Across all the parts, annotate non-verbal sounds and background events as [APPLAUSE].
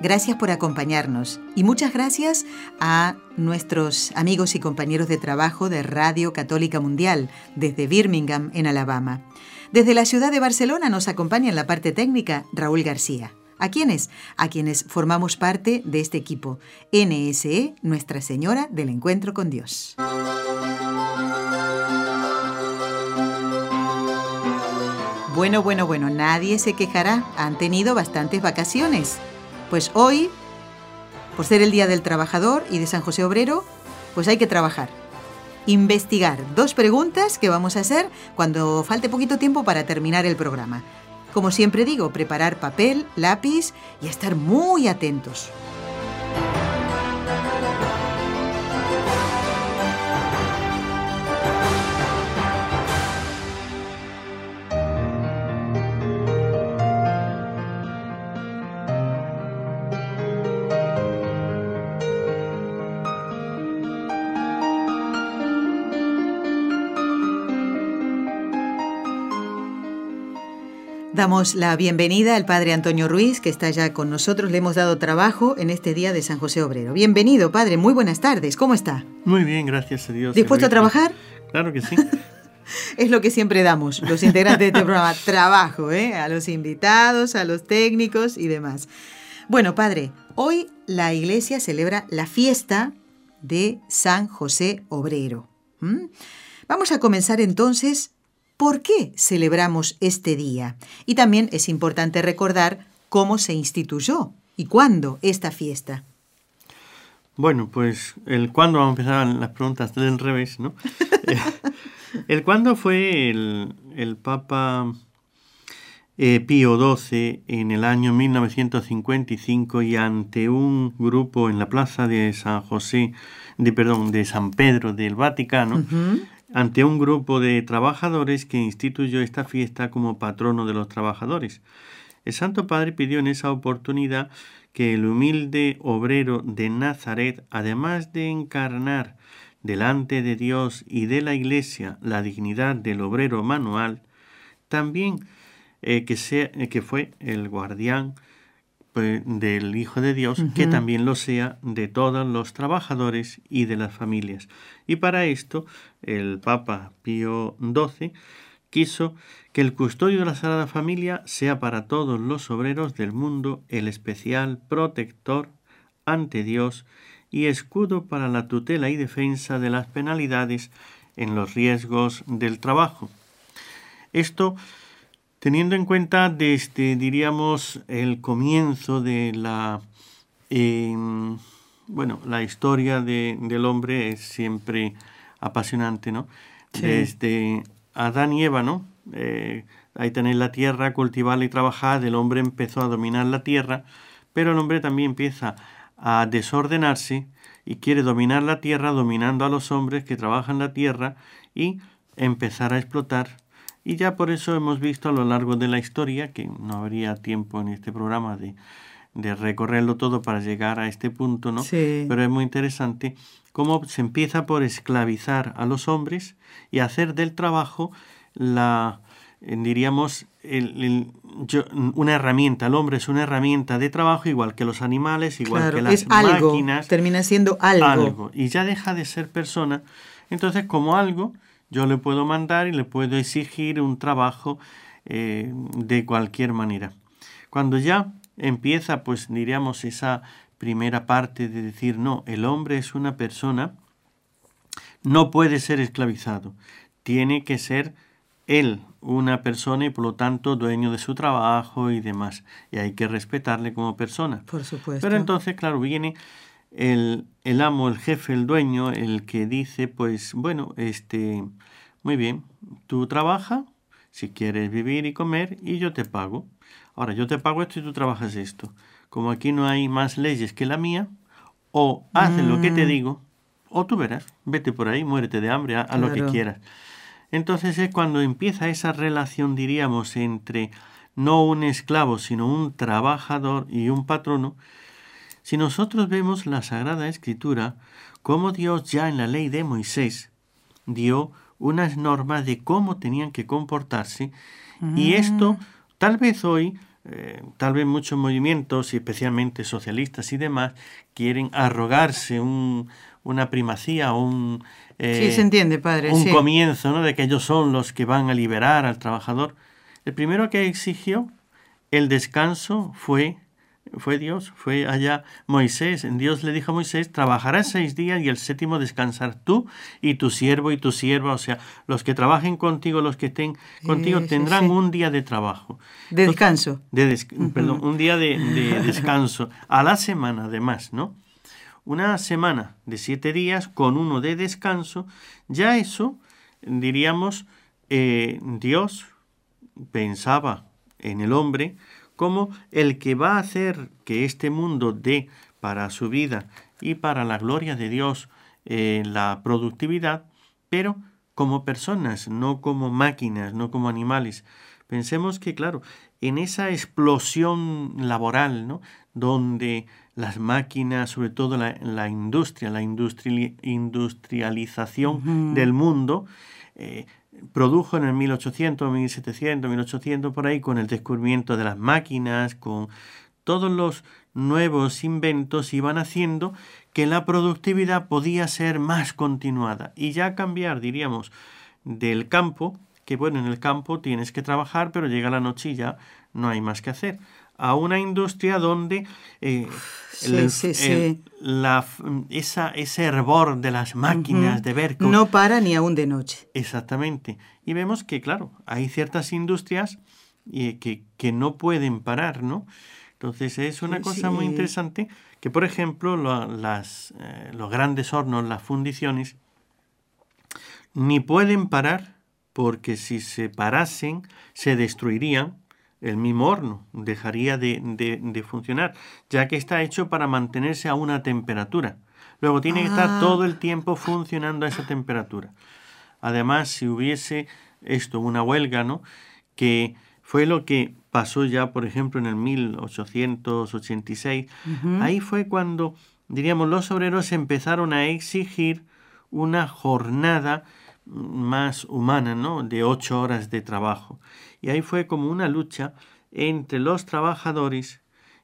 Gracias por acompañarnos y muchas gracias a nuestros amigos y compañeros de trabajo de Radio Católica Mundial desde Birmingham, en Alabama. Desde la ciudad de Barcelona nos acompaña en la parte técnica Raúl García. ¿A quiénes? A quienes formamos parte de este equipo, NSE, Nuestra Señora del Encuentro con Dios. Bueno, bueno, bueno, nadie se quejará. Han tenido bastantes vacaciones. Pues hoy, por ser el Día del Trabajador y de San José Obrero, pues hay que trabajar. Investigar dos preguntas que vamos a hacer cuando falte poquito tiempo para terminar el programa. Como siempre digo, preparar papel, lápiz y estar muy atentos. Damos la bienvenida al padre Antonio Ruiz, que está ya con nosotros. Le hemos dado trabajo en este día de San José Obrero. Bienvenido, padre. Muy buenas tardes. ¿Cómo está? Muy bien, gracias a Dios. ¿Dispuesto a trabajar? Claro que sí. [LAUGHS] es lo que siempre damos, los integrantes de este [LAUGHS] programa. Trabajo, ¿eh? A los invitados, a los técnicos y demás. Bueno, padre, hoy la iglesia celebra la fiesta de San José Obrero. Vamos a comenzar entonces ¿Por qué celebramos este día? Y también es importante recordar cómo se instituyó y cuándo esta fiesta. Bueno, pues el cuándo vamos a empezar las preguntas del revés, ¿no? [LAUGHS] Eh, el cuándo fue el, Papa eh, Pío XII en el año 1955 y ante un grupo en la plaza de San José, de perdón, de San Pedro del Vaticano, ante un grupo de trabajadores que instituyó esta fiesta como patrono de los trabajadores. El Santo Padre pidió en esa oportunidad que el humilde obrero de Nazaret, además de encarnar delante de Dios y de la Iglesia la dignidad del obrero manual, también eh, que, sea, eh, que fue el guardián del Hijo de Dios, que también lo sea de todos los trabajadores y de las familias. Y para esto, el Papa Pío XII quiso que el custodio de la Sagrada Familia sea para todos los obreros del mundo el especial protector ante Dios y escudo para la tutela y defensa de las penalidades en los riesgos del trabajo. Esto teniendo en cuenta desde, diríamos, el comienzo de la, em, bueno, la historia del hombre es siempre apasionante, ¿no? Desde Adán y Eva, ¿no? Eh, ahí tenéis la tierra, cultivarla y trabajar, el hombre empezó a dominar la tierra, pero el hombre también empieza a desordenarse y quiere dominar la tierra, dominando a los hombres que trabajan la tierra y empezar a explotar y ya por eso hemos visto a lo largo de la historia, que no habría tiempo en este programa de, de recorrerlo todo para llegar a este punto, ¿no? Sí. Pero es muy interesante cómo se empieza por esclavizar a los hombres y hacer del trabajo la, eh, diríamos, el, una herramienta. El hombre es una herramienta de trabajo igual que los animales, igual que las es algo, máquinas. Termina siendo algo. Algo. Y ya deja de ser persona. Entonces, como algo, yo le puedo mandar y le puedo exigir un trabajo eh, de cualquier manera. Cuando ya empieza, pues diríamos, esa primera parte de decir, no, el hombre es una persona, no puede ser esclavizado, tiene que ser él una persona y por lo tanto dueño de su trabajo y demás. Y hay que respetarle como persona. Por supuesto. Pero entonces, claro, viene el, el amo, el jefe, el dueño, el que dice, pues bueno, este, muy bien, tú trabaja, si quieres vivir y comer, y yo te pago. Ahora, yo te pago esto y tú trabajas esto. Como aquí no hay más leyes que la mía, o haces lo que te Mm. digo, o tú verás, vete por ahí, muérete de hambre, haz lo que quieras. Entonces es cuando empieza esa relación, diríamos, entre no un esclavo, sino un trabajador y un patrono. Si nosotros vemos la Sagrada Escritura, como Dios ya en la ley de Moisés dio unas normas de cómo tenían que comportarse, y esto tal vez hoy, eh, tal vez muchos movimientos, y especialmente socialistas y demás, quieren arrogarse un- una primacía o un, eh, sí, se entiende, padre. un sí. comienzo, ¿no? De que ellos son los que van a liberar al trabajador. El primero que exigió el descanso fue, fue Dios, fue allá Moisés. Dios le dijo a Moisés, trabajarás seis días y el séptimo descansar tú y tu siervo y tu sierva, o sea, los que trabajen contigo, los que estén contigo, tendrán sí. un día de trabajo. De descanso. De des- Perdón, un día de, de [LAUGHS] descanso a la semana, además, ¿no? Una semana de siete días con uno de descanso, ya eso, diríamos, eh, Dios pensaba en el hombre como el que va a hacer que este mundo dé para su vida y para la gloria de Dios eh, la productividad, pero como personas, no como máquinas, no como animales. Pensemos que, claro, en esa explosión laboral, ¿no? donde las máquinas, sobre todo la, la industria, la industriali- industrialización del mundo, eh, produjo en el 1800, 1700, 1800, por ahí, con el descubrimiento de las máquinas, con todos los nuevos inventos, iban haciendo que la productividad podía ser más continuada. Y ya cambiar, diríamos, del campo, que bueno, en el campo tienes que trabajar, pero llega la noche y ya no hay más que hacer, a una industria donde eh, Sí, el- sí, el- sí. la f- esa, ese hervor de las máquinas, de ver No para ni aún de noche. Exactamente. Y vemos que, claro, hay ciertas industrias eh, que, que no pueden parar, ¿no? Entonces es una cosa muy interesante que, por ejemplo, lo- las, eh, los grandes hornos, las fundiciones, ni pueden parar porque si se parasen se destruirían el mismo horno, dejaría de, de- de funcionar, ya que está hecho para mantenerse a una temperatura. Luego tiene que estar todo el tiempo funcionando a esa temperatura. Además, si hubiese esto, una huelga, ¿no? Que fue lo que pasó ya, por ejemplo, en el 1886. Ujú. Ahí fue cuando, diríamos, los obreros empezaron a exigir una jornada más humana, ¿no? De ocho horas de trabajo. Y ahí fue como una lucha entre los trabajadores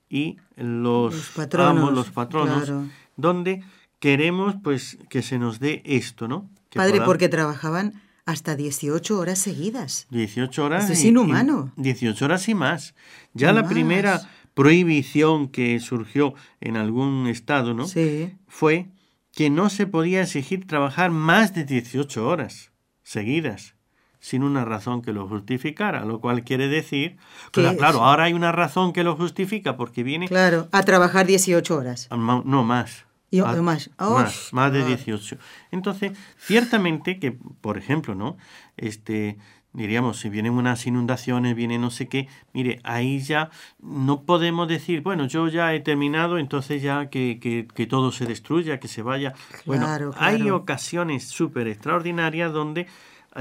y los, Los patronos, amos, los patronos, claro. donde queremos pues que se nos dé esto, ¿no? Que Padre, podamos- porque trabajaban hasta 18 horas seguidas. 18 horas. Eso es y- y- inhumano. 18 horas y más. Ya Y la más. primera prohibición que surgió en algún estado, ¿no? Sí. Fue que no se podía exigir trabajar más de 18 horas seguidas sin una razón que lo justificara, lo cual quiere decir, Que claro, ahora hay una razón que lo justifica porque viene Claro, a trabajar 18 horas. Ah, No, más. Y- Ah, más. más, Uf, más de ah. 18. Entonces, ciertamente que, por ejemplo, ¿no? Este, diríamos, si vienen unas inundaciones, viene no sé qué, mire, ahí ya no podemos decir, bueno, yo ya he terminado, entonces ya que, que- que todo se destruya, que se vaya. bueno, Claro, hay ocasiones súper extraordinarias donde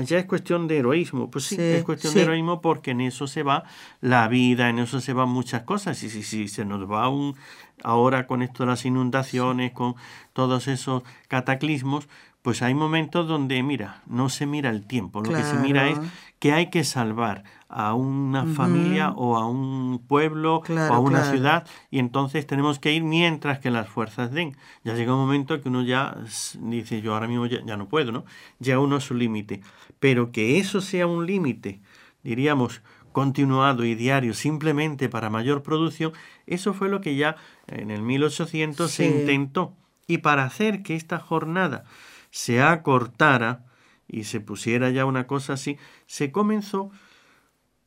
ya es cuestión de heroísmo. Pues sí, Sí, es cuestión sí. de heroísmo porque en eso se va la vida, en eso se van muchas cosas. Y si, si se nos va un ahora con esto de las inundaciones, con todos esos cataclismos, pues hay momentos donde, mira, no se mira el tiempo, lo que se mira es que hay que salvar a una familia o a un pueblo o a una claro. ciudad y entonces tenemos que ir mientras que las fuerzas den. Ya llega un momento que uno ya dice, yo ahora mismo ya, ya no puedo, ¿no? Ya uno a su límite. Pero que eso sea un límite, diríamos, continuado y diario simplemente para mayor producción, eso fue lo que ya en el 1800 se Sí. intentó. Y para hacer que esta jornada se acortara y se pusiera ya una cosa así, se comenzó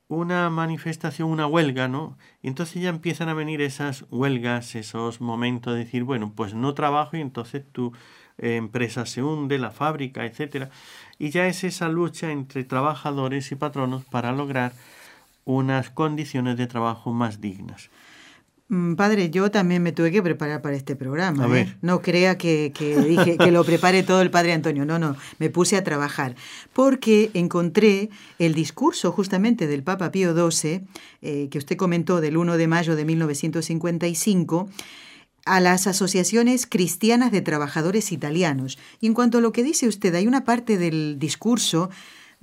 una manifestación, una huelga, ¿no? Y entonces ya empiezan a venir esas huelgas, esos momentos de decir, bueno, pues no trabajo y entonces tú eh, empresa se hunde, la fábrica, etcétera, y ya es esa lucha entre trabajadores y patronos para lograr unas condiciones de trabajo más dignas. Mm, padre, yo también me tuve que preparar para este programa. ¿eh? No crea que, dije que lo prepare todo el padre Antonio. No, no, me puse a trabajar. Porque encontré el discurso justamente del Papa Pío XII, eh, que usted comentó del 1 de mayo de 1955 a las asociaciones cristianas de trabajadores italianos. Y en cuanto a lo que dice usted, hay una parte del discurso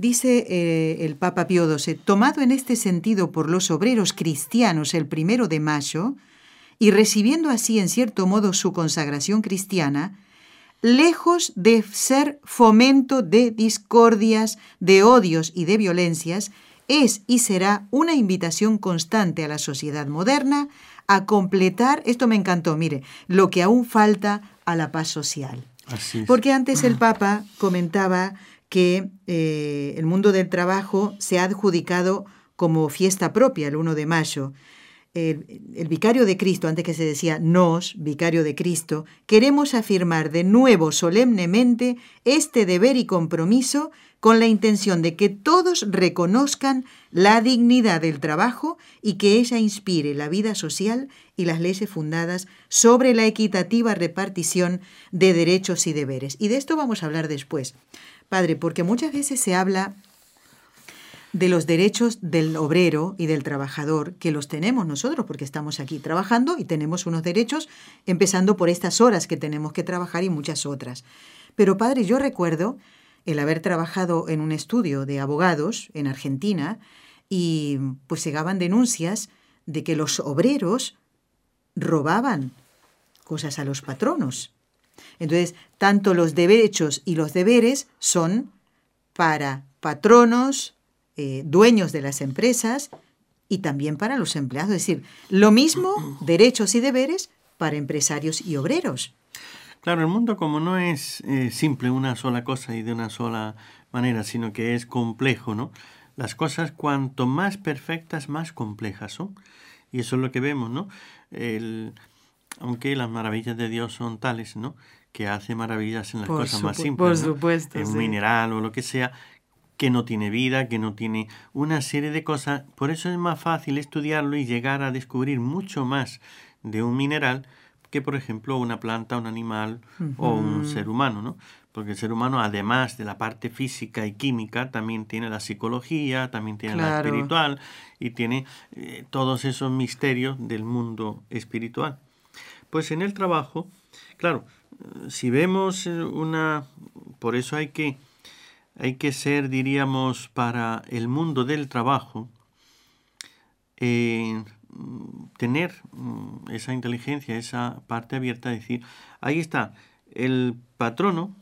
Dice eh, el Papa Pío XII, tomado en este sentido por los obreros cristianos el primero de mayo, y recibiendo así en cierto modo su consagración cristiana, lejos de ser fomento de discordias, de odios y de violencias, es y será una invitación constante a la sociedad moderna a completar, esto me encantó, mire, lo que aún falta a la paz social. Porque antes el Papa comentaba que eh, el mundo del trabajo se ha adjudicado como fiesta propia el 1 de mayo. El, el, vicario de Cristo, antes que se decía nos, vicario de Cristo, queremos afirmar de nuevo solemnemente este deber y compromiso con la intención de que todos reconozcan la dignidad del trabajo y que ella inspire la vida social y las leyes fundadas sobre la equitativa repartición de derechos y deberes. Y de esto vamos a hablar después. Padre, porque muchas veces se habla de los derechos del obrero y del trabajador, que los tenemos nosotros porque estamos aquí trabajando y tenemos unos derechos, empezando por estas horas que tenemos que trabajar y muchas otras. Pero padre, yo recuerdo el haber trabajado en un estudio de abogados en Argentina y pues llegaban denuncias de que los obreros robaban cosas a los patronos. Entonces, tanto los derechos y los deberes son para patronos, eh, dueños de las empresas y también para los empleados. Es decir, lo mismo [CLEARS THROAT] derechos y deberes para empresarios y obreros. Claro, el mundo como no es eh, simple una sola cosa y de una sola manera, sino que es complejo, ¿no? Las cosas cuanto más perfectas, más complejas son. Y eso es lo que vemos, ¿no? El, aunque las maravillas de Dios son tales, ¿no? Que hace maravillas en las cosas más simples. Por supuesto. En un mineral o lo que sea, que no tiene vida, que no tiene una serie de cosas. Por eso es más fácil estudiarlo y llegar a descubrir mucho más de un mineral que, por ejemplo, una planta, un animal o un ser humano, ¿no? Porque el ser humano, además de la parte física y química, también tiene la psicología, también tiene la espiritual y tiene eh, todos esos misterios del mundo espiritual. Pues en el trabajo, claro, si vemos una... Por eso hay que, hay que ser, diríamos, para el mundo del trabajo, eh, tener mm, esa inteligencia, esa parte abierta, decir, ahí está el patrono,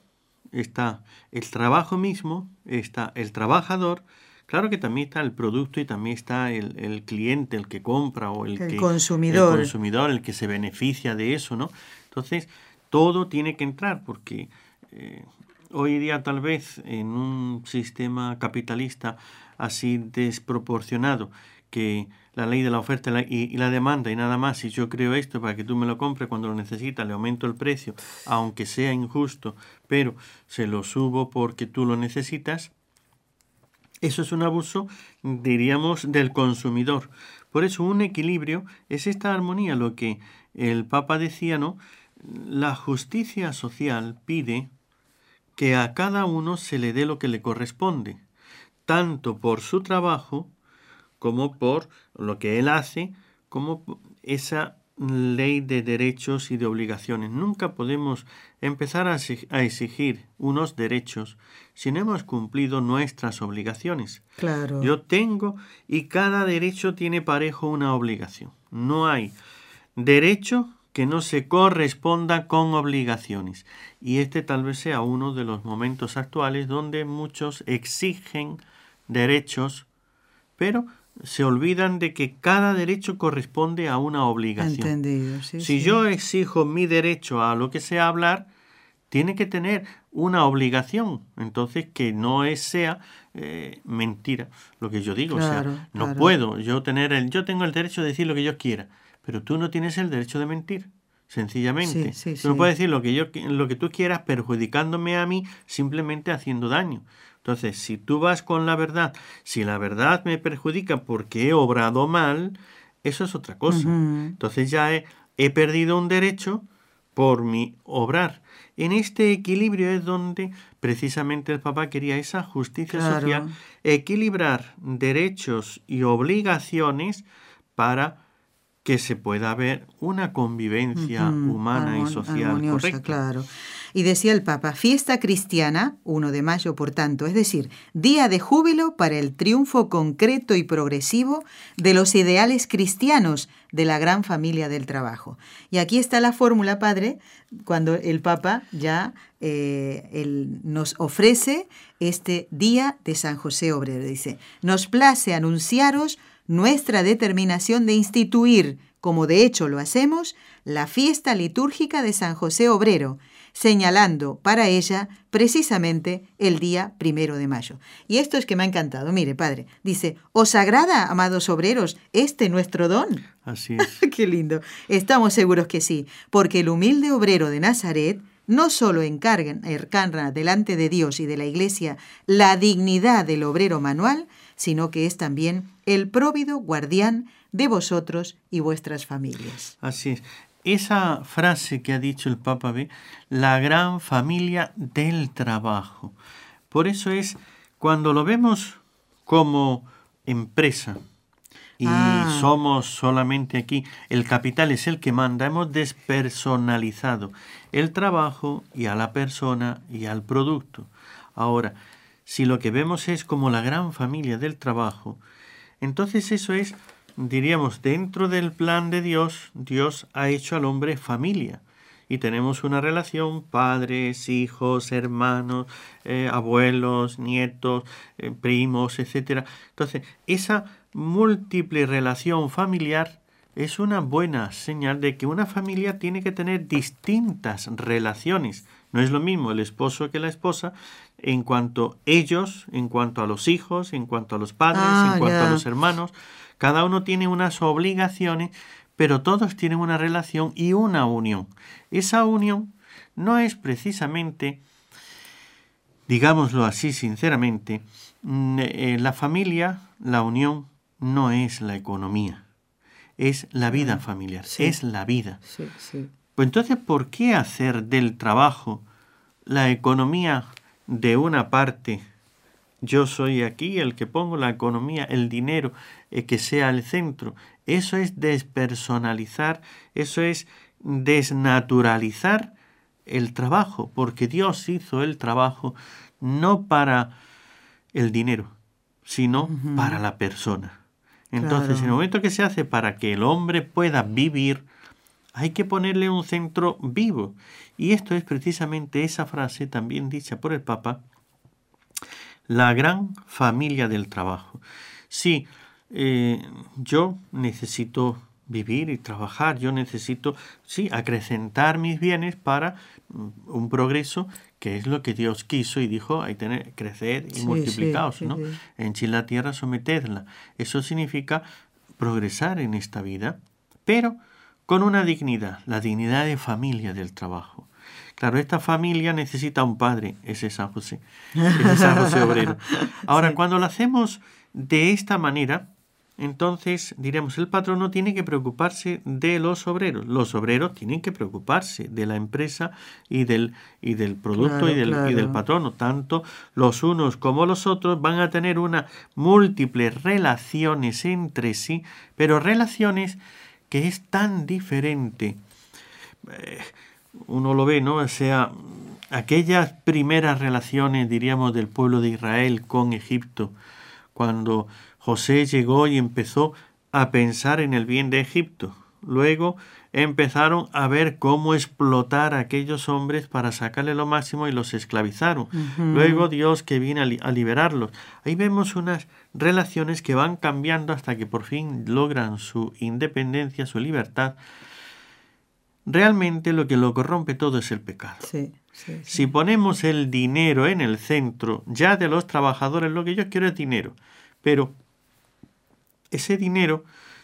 está el trabajo mismo, está el trabajador, Claro que también está el producto y también está el, cliente, el que compra o el, que, consumidor. El consumidor, el que se beneficia de eso, ¿no? Entonces, todo tiene que entrar porque eh, hoy día tal vez en un sistema capitalista así desproporcionado que la ley de la oferta y, la demanda y nada más, si yo creo esto para que tú me lo compres cuando lo necesitas, le aumento el precio, aunque sea injusto, pero se lo subo porque tú lo necesitas, eso es un abuso, diríamos, del consumidor. Por eso un equilibrio es esta armonía, lo que el Papa decía, ¿no? La justicia social pide que a cada uno se le dé lo que le corresponde, tanto por su trabajo como por lo que él hace, como esa ley de derechos y de obligaciones. Nunca podemos empezar a exigir unos derechos si no hemos cumplido nuestras obligaciones. Claro. Yo tengo y cada derecho tiene parejo una obligación. No hay derecho que no se corresponda con obligaciones. Y este tal vez sea uno de los momentos actuales donde muchos exigen derechos, pero se olvidan de que cada derecho corresponde a una obligación. Entendido, si yo exijo mi derecho a lo que sea hablar, tiene que tener una obligación. Entonces, que no es, sea eh, mentira lo que yo digo. o sea, no puedo yo tener el, yo tengo el derecho de decir lo que yo quiera, pero tú no tienes el derecho de mentir. sencillamente. Sí, sí, tú no sí. puedes decir lo que, yo, lo que tú quieras perjudicándome a mí simplemente haciendo daño. Entonces, si tú vas con la verdad, si la verdad me perjudica porque he obrado mal, eso es otra cosa. Entonces ya he, he perdido un derecho por mi obrar. En este equilibrio es donde precisamente el Papa quería esa justicia Claro. social, equilibrar derechos y obligaciones para que se pueda ver una convivencia humana y social correcta. claro. Y decía el Papa, fiesta cristiana, 1 de mayo, por tanto, es decir, día de júbilo para el triunfo concreto y progresivo de los ideales cristianos de la gran familia del trabajo. Y aquí está la fórmula, Padre, cuando el Papa ya eh, nos ofrece este día de San José Obrero. Dice, nos place anunciaros nuestra determinación de instituir, como de hecho lo hacemos, la fiesta litúrgica de San José Obrero, señalando para ella precisamente el día primero de mayo. Y esto es que me ha encantado. Mire, padre, dice, ¿os agrada, amados obreros, este nuestro don? Así es. [LAUGHS] Qué lindo. Estamos seguros que sí, porque el humilde obrero de Nazaret no solo encarga, encarna delante de Dios y de la Iglesia la dignidad del obrero manual, sino que es también el próvido guardián de vosotros y vuestras familias. Así es. Esa frase que ha dicho el Papa B, la gran familia del trabajo. Por eso es cuando lo vemos como empresa y Ah. somos solamente aquí, el capital es el que manda, hemos despersonalizado el trabajo y a la persona y al producto. Ahora, si lo que vemos es como la gran familia del trabajo, entonces eso es, diríamos, dentro del plan de Dios, Dios ha hecho al hombre familia. Y tenemos una relación, padres, hijos, hermanos, eh, abuelos, nietos, eh, primos, etc. Entonces, esa múltiple relación familiar es una buena señal de que una familia tiene que tener distintas relaciones. No es lo mismo el esposo que la esposa en cuanto ellos, en cuanto a los hijos, en cuanto a los padres, Ah, en cuanto ya. a los hermanos. Cada uno tiene unas obligaciones, pero todos tienen una relación y una unión. Esa unión no es precisamente, digámoslo así sinceramente, mm, eh, la familia, la unión, no es la economía, es la vida familiar, sí. es la vida. Sí, sí. Pues entonces, ¿por qué hacer del trabajo la economía de una parte? Yo soy aquí el que pongo la economía, el dinero, eh, que sea el centro. Eso es despersonalizar, eso es desnaturalizar el trabajo, porque Dios hizo el trabajo no para el dinero, sino para la persona. Entonces, Claro. en el momento que se hace para que el hombre pueda vivir, hay que ponerle un centro vivo. Y esto es precisamente esa frase también dicha por el Papa, la gran familia del trabajo. Sí, eh, yo necesito vivir y trabajar, yo necesito, sí, acrecentar mis bienes para mm, un progreso que es lo que Dios quiso y dijo, hay tener, crecer y Sí, multiplicaos, sí, ¿no? sí. Henchid la tierra, sometedla. Eso significa progresar en esta vida, pero con una dignidad, la dignidad de familia del trabajo. Claro, esta familia necesita un padre, ese es San José, ese es San José Obrero. Ahora, Sí. cuando lo hacemos de esta manera, entonces diremos, el patrono tiene que preocuparse de los obreros. Los obreros tienen que preocuparse de la empresa y del, y del producto y, Claro, del, y del patrono. Tanto los unos como los otros van a tener una múltiples relaciones entre sí, pero relaciones que es tan diferente. Eh, uno lo ve, ¿no? O sea, aquellas primeras relaciones, diríamos, del pueblo de Israel con Egipto, cuando José llegó y empezó a pensar en el bien de Egipto. Luego empezaron a ver cómo explotar a aquellos hombres para sacarle lo máximo y los esclavizaron. Luego Dios que viene a, li- a liberarlos. Ahí vemos unas relaciones que van cambiando hasta que por fin logran su independencia, su libertad. Realmente lo que lo corrompe todo es el pecado. Sí, sí, sí. Si ponemos el dinero en el centro ya de los trabajadores, lo que yo quiero es dinero. Pero ese dinero,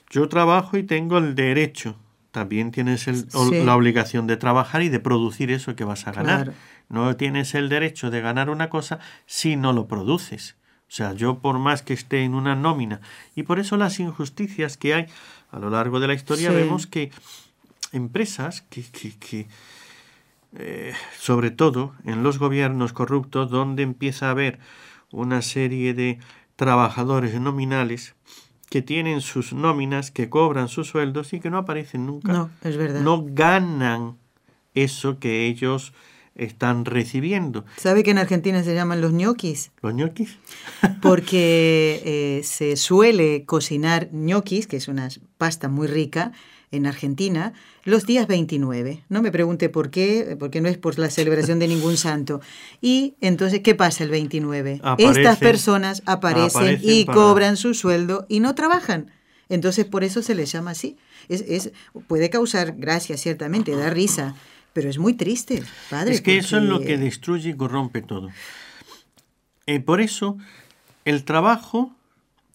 yo trabajo y tengo el derecho también tienes el- la obligación de trabajar y de producir eso que vas a ganar. Claro. No tienes el derecho de ganar una cosa si no lo produces. O sea, yo por más que esté en una nómina. Y por eso las injusticias que hay a lo largo de la historia vemos que empresas que, que- que, eh, sobre todo en los gobiernos corruptos, donde empieza a haber una serie de trabajadores nominales que tienen sus nóminas, que cobran sus sueldos y que no aparecen nunca. No, es verdad. No ganan eso que ellos están recibiendo. ¿Sabe que en Argentina se llaman los ñoquis? ¿Los ñoquis? [LAUGHS] Porque eh, se suele cocinar ñoquis, que es una pasta muy rica en Argentina, los días 29. No me pregunte por qué, porque no es por la celebración de ningún [LAUGHS] santo. Y entonces, ¿qué pasa el 29? Aparecen- Estas personas aparecen, aparecen y para- cobran su sueldo y no trabajan. Entonces, por eso se les llama así. Es, es, puede causar gracia, ciertamente, da risa, pero es muy triste, padre. Es que eso es lo porque- que destruye y corrompe todo. Eh, por eso, el trabajo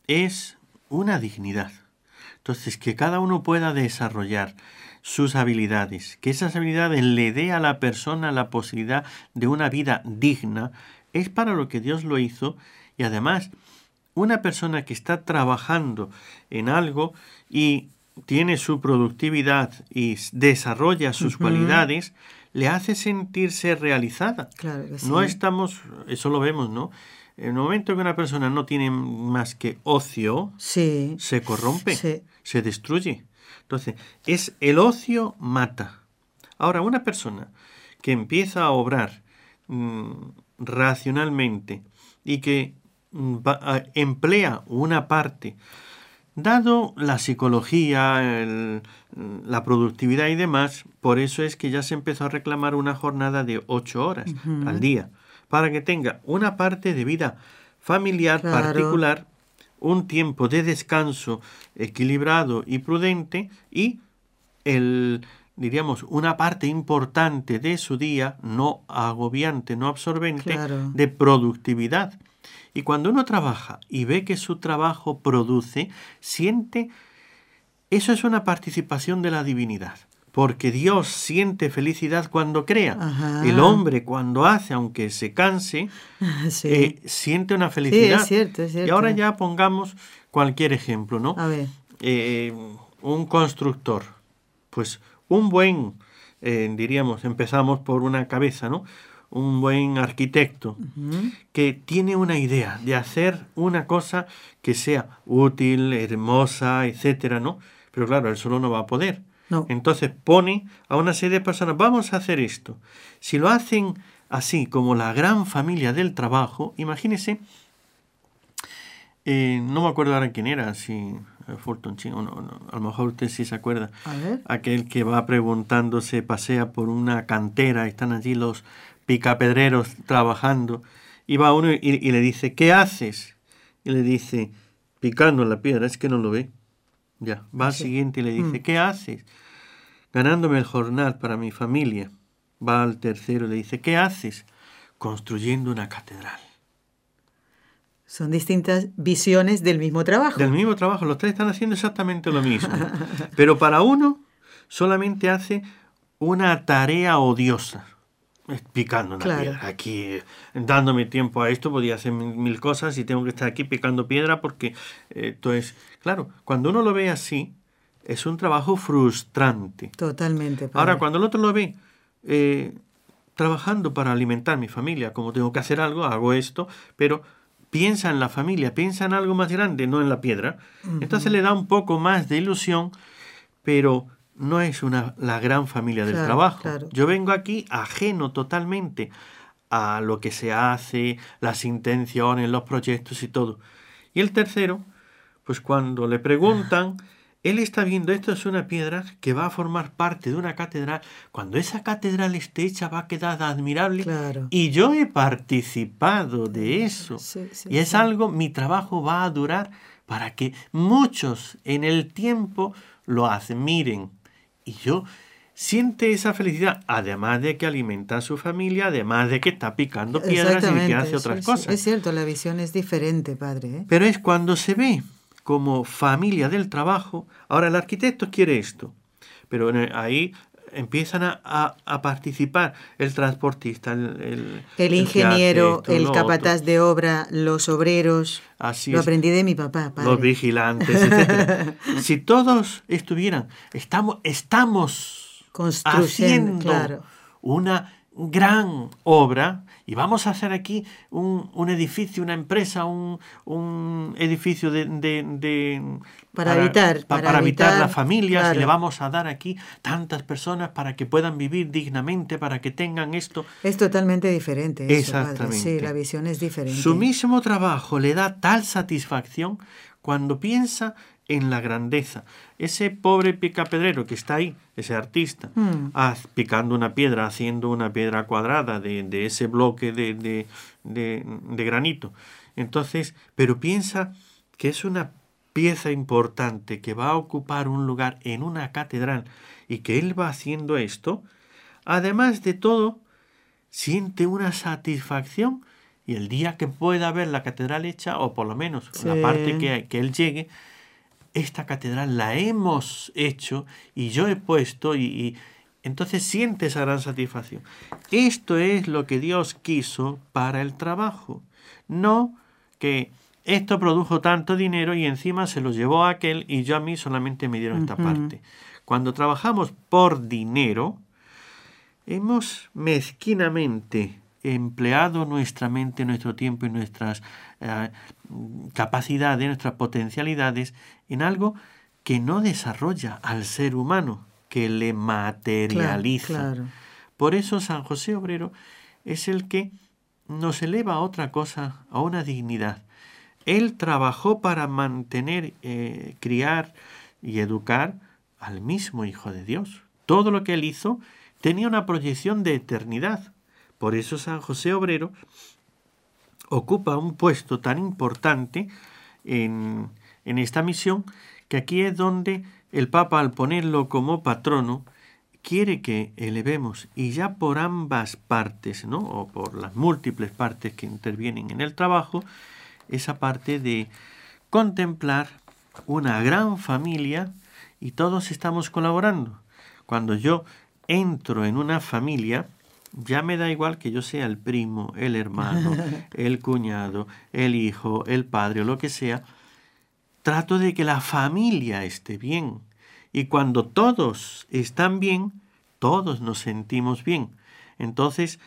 es una dignidad. Entonces, que cada uno pueda desarrollar sus habilidades, que esas habilidades le dé a la persona la posibilidad de una vida digna, es para lo que Dios lo hizo y además una persona que está trabajando en algo y tiene su productividad y desarrolla sus cualidades, le hace sentirse realizada. Claro que No estamos, eso lo vemos, ¿no? En el momento que una persona no tiene más que ocio, Sí. se corrompe, Sí. Se destruye. Entonces, es el ocio mata. Ahora, una persona que empieza a obrar mm, racionalmente y que mm, va- emplea una parte, dado la psicología, el- la productividad y demás, por eso es que ya se empezó a reclamar una jornada de ocho horas al día, para que tenga una parte de vida familiar Claro. particular, un tiempo de descanso equilibrado y prudente y el diríamos una parte importante de su día no agobiante, no absorbente Claro. de productividad. Y cuando uno trabaja y ve que su trabajo produce, siente eso es una participación de la divinidad. Porque Dios siente felicidad cuando crea. Ajá. El hombre cuando hace, aunque se canse, [LAUGHS] Sí. eh, siente una felicidad. es cierto, es Y ahora cierto. ya pongamos cualquier ejemplo, ¿no? A ver. Eh, un constructor, pues un buen, eh, diríamos, empezamos por una cabeza, ¿no? Un buen arquitecto que tiene una idea de hacer una cosa que sea útil, hermosa, etcétera, ¿no? Pero claro, él solo no va a poder. No. Entonces pone a una serie de personas, vamos a hacer esto. Si lo hacen así, como la gran familia del trabajo, imagínese, eh, no me acuerdo ahora quién era, si eh, Fulton Sheen, o no, no, a lo mejor usted sí se acuerda, A ver. aquel que va preguntándose, pasea por una cantera, están allí los picapedreros trabajando, y va uno y, y le dice, ¿qué haces? Y le dice, picando la piedra, es que no lo ve. Ya, va al Sí. siguiente y le dice, Mm. ¿qué haces? Ganándome el jornal para mi familia. Va al tercero y le dice, ¿qué haces? Construyendo una catedral. Son distintas visiones del mismo trabajo. Del mismo trabajo, los tres están haciendo exactamente lo mismo. Pero para uno solamente hace una tarea odiosa. Picando una Claro. piedra. Aquí, dándome tiempo a esto, podía hacer mil, cosas y tengo que estar aquí picando piedra porque eh, esto es... Claro, cuando uno lo ve así, es un trabajo frustrante. Totalmente. padre. Ahora, cuando el otro lo ve eh, trabajando para alimentar mi familia, como tengo que hacer algo, hago esto, pero piensa en la familia, piensa en algo más grande, no en la piedra. Entonces le da un poco más de ilusión, pero no es una, la gran familia del Claro, trabajo. claro. Yo vengo aquí ajeno totalmente a lo que se hace, las intenciones, los proyectos y todo. Y el tercero, pues cuando le preguntan, él está viendo esto es una piedra que va a formar parte de una catedral. Cuando esa catedral esté hecha va a quedar admirable. Claro. Y yo he participado de eso. Sí, sí, y es sí. algo, mi trabajo va a durar para que muchos en el tiempo lo hacen. Y yo siente esa felicidad, además de que alimenta a su familia, además de que está picando piedras y que hace otras sí. cosas. Es cierto, la visión es diferente, padre. ¿eh? Pero es cuando se ve como familia del trabajo. Ahora el arquitecto quiere esto, pero ahí empiezan a, participar el transportista, el, el, ingeniero, el capataz de obra, los obreros. Así lo aprendí de mi papá. Los vigilantes, etc. [LAUGHS] si todos estuvieran, estamos, estamos haciendo una gran obra y vamos a hacer aquí un, un edificio, una empresa, un, un edificio de, de, para, evitar para, evitar las familias y le vamos a dar aquí tantas personas para que puedan vivir dignamente, para que tengan esto. Es totalmente diferente. Exactamente. Sí, la visión es diferente. Su mismo trabajo le da tal satisfacción cuando piensa en la grandeza. Ese pobre picapedrero que está ahí, ese artista, hmm. picando una piedra, haciendo una piedra cuadrada de, de ese bloque de, de, de, granito. Entonces, pero piensa que es una pieza importante que va a ocupar un lugar en una catedral y que él va haciendo esto, además de todo, siente una satisfacción y el día que pueda ver la catedral hecha, o por lo menos la parte que, que él llegue, esta catedral la hemos hecho y yo he puesto y, entonces siente esa gran satisfacción. Esto es lo que Dios quiso para el trabajo. No que esto produjo tanto dinero y encima se lo llevó a aquel y yo a mí solamente me dieron esta parte. Cuando trabajamos por dinero, hemos mezquinamente empleado nuestra mente, nuestro tiempo y nuestras eh, capacidades, nuestras potencialidades en algo que no desarrolla al ser humano, que le materializa. Por eso San José Obrero es el que nos eleva a otra cosa, a una dignidad. Él trabajó para mantener, eh, criar y educar al mismo Hijo de Dios. Todo lo que él hizo tenía una proyección de eternidad. Por eso San José Obrero ocupa un puesto tan importante en, en esta misión que aquí es donde el Papa al ponerlo como patrono quiere que elevemos y ya por ambas partes, ¿no? o por las múltiples partes que intervienen en el trabajo, esa parte de contemplar una gran familia y todos estamos colaborando. Cuando yo entro en una familia, ya me da igual que yo sea el primo, el hermano, [LAUGHS] el cuñado, el hijo, el padre o lo que sea. Trato de que la familia esté bien. Y cuando todos están bien, todos nos sentimos bien. Entonces,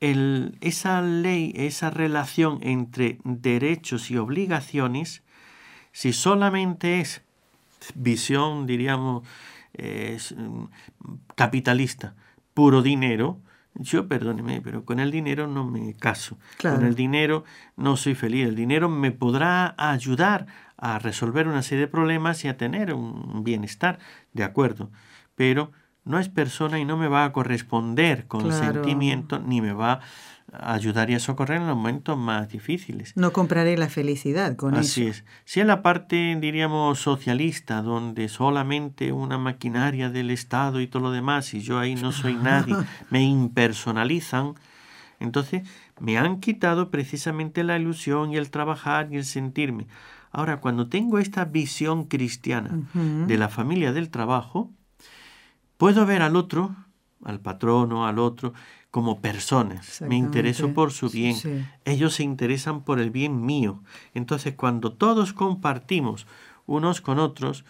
el, esa ley, esa relación entre derechos y obligaciones, si solamente es visión, diríamos, mm, capitalista, puro dinero, yo, perdóneme, pero con el dinero no me caso. Con el dinero no soy feliz. El dinero me podrá ayudar a resolver una serie de problemas y a tener un bienestar, de acuerdo. Pero no es persona y no me va a corresponder con sentimiento ni me va ayudaría a socorrer en los momentos más difíciles. No compraré la felicidad con eso. Así es. Si en la parte, diríamos, socialista, donde solamente una maquinaria del Estado y todo lo demás, y yo ahí no soy nadie, [LAUGHS] me impersonalizan, entonces me han quitado precisamente la ilusión y el trabajar y el sentirme. Ahora, cuando tengo esta visión cristiana de la familia del trabajo, puedo ver al otro, al patrono, al otro, como personas. Me intereso por su bien. Ellos se interesan por el bien mío. Entonces, cuando todos compartimos unos con otros,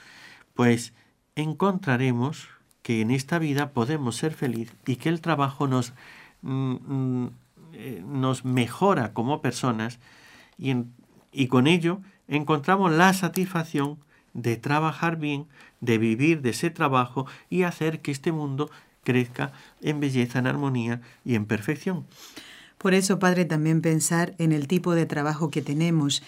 pues encontraremos que en esta vida podemos ser felices y que el trabajo nos, mm, mm, eh, nos mejora como personas y, y con ello encontramos la satisfacción de trabajar bien, de vivir de ese trabajo y hacer que este mundo crezca en belleza, en armonía y en perfección. Por eso, Padre, también pensar en el tipo de trabajo que tenemos,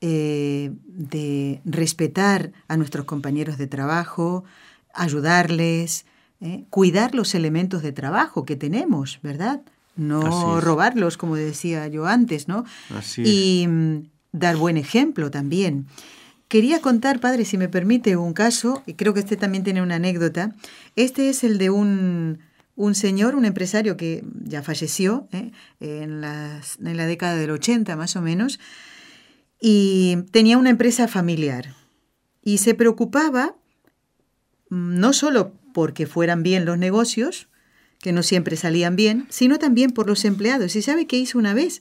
eh, de respetar a nuestros compañeros de trabajo, ayudarles, eh, cuidar los elementos de trabajo que tenemos, ¿verdad? No robarlos, como decía yo antes, ¿no? Así y mm, dar buen ejemplo también. Quería contar, padre, si me permite, un caso, y creo que este también tiene una anécdota. Este es el de un, un señor, un empresario que ya falleció ¿eh? en, las, en la década del 80 más o menos, y tenía una empresa familiar. Y se preocupaba mm, no solo porque fueran bien los negocios, que no siempre salían bien, sino también por los empleados. ¿Y sabe qué hizo una vez?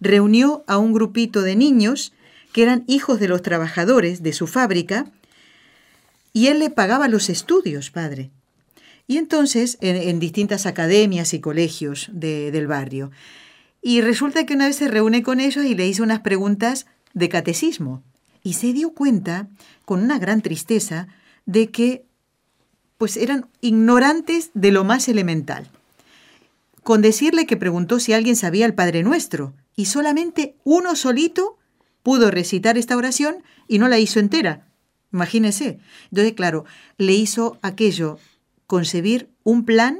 Reunió a un grupito de niños que eran hijos de los trabajadores de su fábrica y él le pagaba los estudios, padre. Y entonces, en, distintas academias y colegios del barrio. Y resulta que una vez se reúne con ellos y le hizo unas preguntas de catecismo. Y se dio cuenta, con una gran tristeza, de que pues eran ignorantes de lo más elemental. Con decirle que preguntó si alguien sabía el Padre Nuestro, y solamente uno solito pudo recitar esta oración y no la hizo entera. Imagínese. Entonces, claro, le hizo aquello, concebir un plan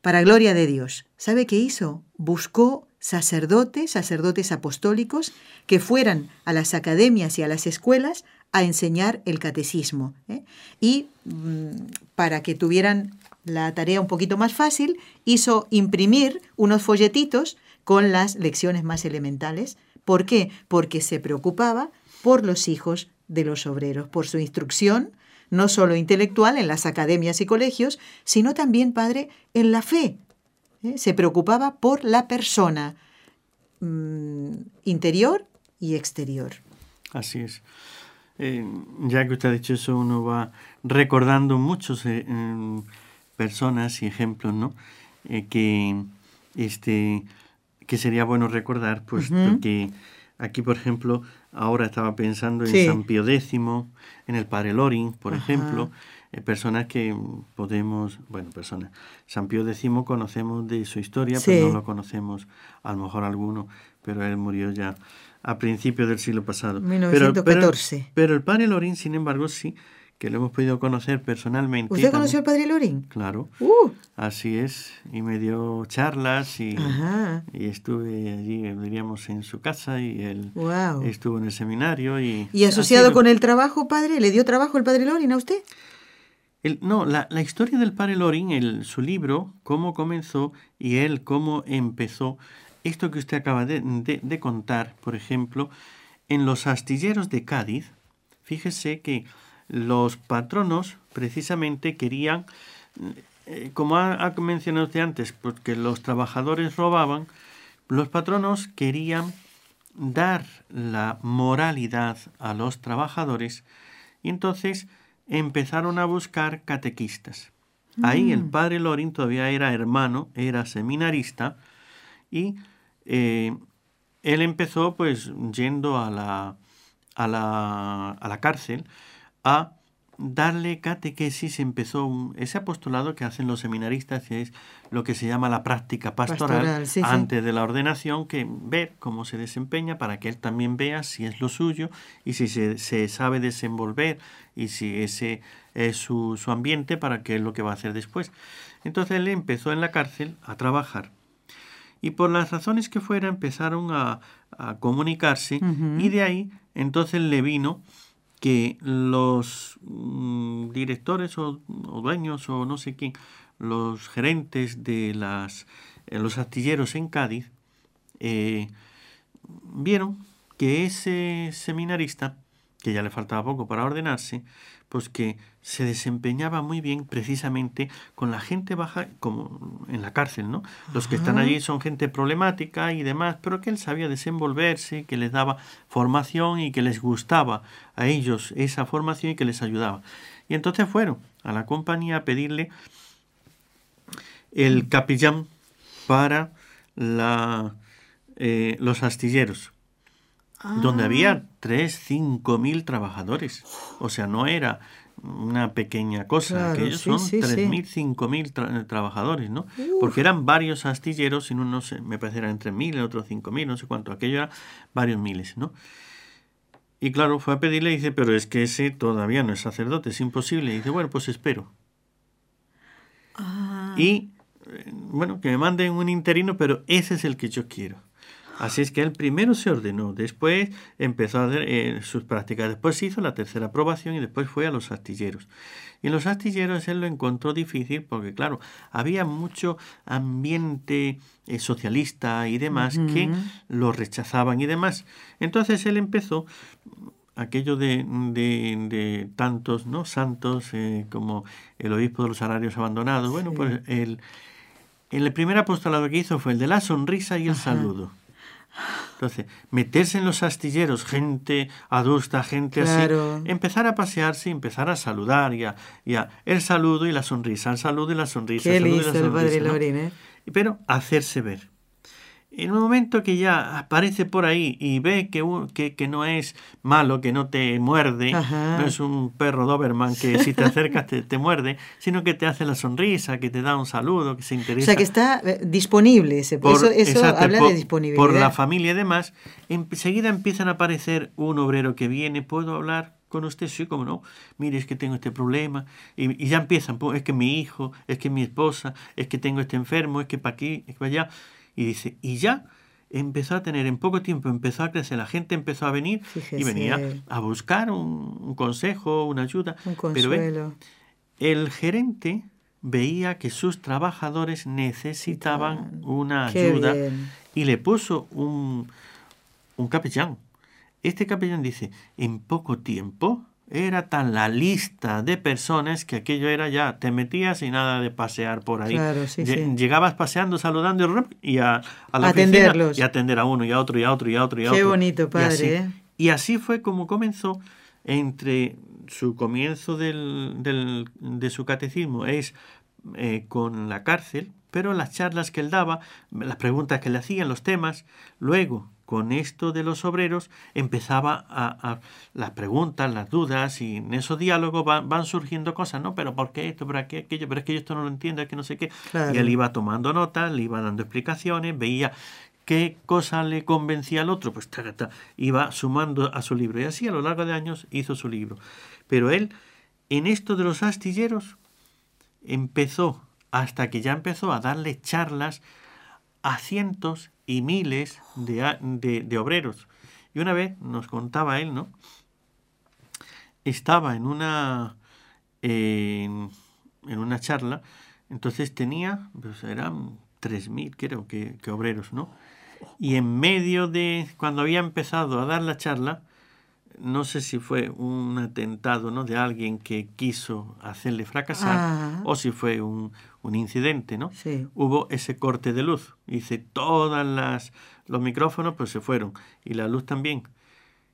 para gloria de Dios. ¿Sabe qué hizo? Buscó sacerdotes, sacerdotes apostólicos, que fueran a las academias y a las escuelas a enseñar el catecismo. ¿eh? Y mm, para que tuvieran la tarea un poquito más fácil, hizo imprimir unos folletitos con las lecciones más elementales. ¿Por qué? Porque se preocupaba por los hijos de los obreros, por su instrucción, no solo intelectual en las academias y colegios, sino también, padre, en la fe. ¿eh? Se preocupaba por la persona mm, interior y exterior. Así es. Eh, ya que usted ha dicho eso, uno va recordando muchas eh, em, personas y ejemplos, ¿no? que, este, que sería bueno recordar, pues, que aquí, por ejemplo, ahora estaba pensando en San Pío X, en el Padre Loring, por ejemplo, eh, personas que podemos, bueno, personas, San Pío X conocemos de su historia, pero no lo conocemos, a lo mejor alguno, pero él murió ya a principios del siglo pasado. 1914. Pero, el Padre Loring, sin embargo, sí, que lo hemos podido conocer personalmente. ¿Usted conoció al Padre Loring? Claro. Uh. Así es, y me dio charlas y, y estuve allí, diríamos, en su casa y él estuvo en el seminario. ¿Y, ¿Y asociado con el trabajo, padre? ¿Le dio trabajo el Padre Loring a usted? El, no, la, la, historia del padre Loring, el, su libro, cómo comenzó y él cómo empezó, esto que usted acaba de, de, contar, por ejemplo, en los astilleros de Cádiz, fíjese que los patronos precisamente querían, eh, como ha, mencionado usted antes, porque los trabajadores robaban, los patronos querían dar la moralidad a los trabajadores y entonces empezaron a buscar catequistas. Ahí el mm. padre Lorin todavía era hermano, era seminarista y eh, él empezó pues yendo a la, a la, a la cárcel a darle catequesis, empezó ese apostolado que hacen los seminaristas, que es lo que se llama la práctica pastoral, antes de la ordenación, que ver cómo se desempeña para que él también vea si es lo suyo y si se, se sabe desenvolver y si ese es su, su, ambiente para qué es lo que va a hacer después. Entonces él empezó en la cárcel a trabajar y por las razones que fuera empezaron a, a comunicarse y de ahí entonces le vino que los mm, directores o, dueños o no sé quién, los gerentes de las, eh, los astilleros en Cádiz, eh, vieron que ese seminarista, que ya le faltaba poco para ordenarse, pues que se desempeñaba muy bien precisamente con la gente baja, como en la cárcel, ¿no? Los que están allí son gente problemática y demás, pero que él sabía desenvolverse, que les daba formación y que les gustaba a ellos esa formación y que les ayudaba. Y entonces fueron a la compañía a pedirle el capellán para la, eh, los astilleros donde había ah. tres, cinco mil trabajadores. O sea, no era una pequeña cosa, aquellos son tres mil, cinco mil trabajadores, ¿no? Porque eran varios astilleros, y no sé, me parece eran tres mil, otros cinco mil, no sé cuánto, aquello era varios miles, ¿no? Y claro, fue a pedirle y dice, pero es que ese todavía no es sacerdote, es imposible. Y dice, bueno, pues espero. Ah. Y, eh, bueno, que me manden un interino, pero ese es el que yo quiero. Así es que él primero se ordenó, después empezó a hacer eh, sus prácticas, después hizo la tercera aprobación y después fue a los astilleros. Y en los astilleros él lo encontró difícil porque, claro, había mucho ambiente eh, socialista y demás que lo rechazaban y demás. Entonces él empezó aquello de, de, tantos ¿no? santos eh, como el obispo de los salarios abandonados. Bueno, pues el, el primer apostolado que hizo fue el de la sonrisa y el saludo. Entonces, meterse en los astilleros, gente adulta, gente así, empezar a pasearse y empezar a saludar ya, ya el saludo y la sonrisa, el saludo y la sonrisa. Qué listo el padre Lorin, ¿eh? Pero hacerse ver. En el momento que ya aparece por ahí y ve que, que, que no es malo, que no te muerde, no es un perro Doberman que si te [LAUGHS] acercas te, muerde, sino que te hace la sonrisa, que te da un saludo, que se interesa. O sea, que está eh, disponible, ese, eso, eso habla de disponibilidad. Por la familia y demás, enseguida empiezan a aparecer un obrero que viene, ¿puedo hablar? con usted, sí, como no, mire, es que tengo este problema, y, y, ya empiezan, es que mi hijo, es que mi esposa, es que tengo este enfermo, es que para aquí, es para allá, y dice, y ya empezó a tener, en poco tiempo empezó a crecer, la gente empezó a venir y venía a buscar un, consejo, una ayuda. Pero el gerente veía que sus trabajadores necesitaban una ayuda y le puso un, un capellán. Este capellán dice, en poco tiempo era tan la lista de personas que aquello era ya, te metías y nada de pasear por ahí. Llegabas paseando, saludando y a, a la Atenderlos. y atender a uno y a otro y a otro y a otro y a Qué otro. bonito, padre. ¿eh? Y así, fue como comenzó entre su comienzo del, del, de su catecismo es eh, con la cárcel, pero las charlas que él daba, las preguntas que le hacían, los temas, luego con esto de los obreros empezaba a, las preguntas, las dudas y en esos diálogos van, surgiendo cosas, ¿no? Pero ¿por qué esto? ¿Por qué aquello? Pero es que yo esto no lo entiendo, es que no sé qué. Y él iba tomando notas, le iba dando explicaciones, veía qué cosa le convencía al otro, pues iba sumando a su libro. Y así a lo largo de años hizo su libro. Pero él, en esto de los astilleros, empezó, hasta que ya empezó a darle charlas a cientos y miles de, de, obreros. Y una vez nos contaba él, ¿no? Estaba en una, en, una charla, entonces tenía, pues eran 3.000 creo que, que obreros, ¿no? Y en medio de, cuando había empezado a dar la charla, no sé si fue un atentado ¿no? de alguien que quiso hacerle fracasar ah. o si fue un, un incidente, ¿no? Sí. Hubo ese corte de luz. Dice, todas las los micrófonos pues se fueron y la luz también.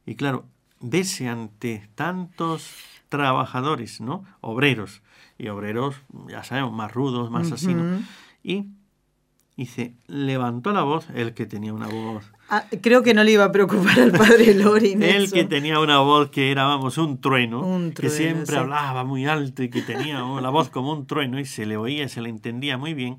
Y claro, vese ante tantos trabajadores, ¿no? Obreros y obreros, ya sabemos, más rudos, más así, ¿no? Y dice, levantó la voz el que tenía una voz Ah, creo que no le iba a preocupar al padre [LAUGHS] Lorin. Él que tenía una voz que era, vamos, un trueno, que siempre hablaba muy alto y que tenía la voz como un trueno y se le oía, se le entendía muy bien.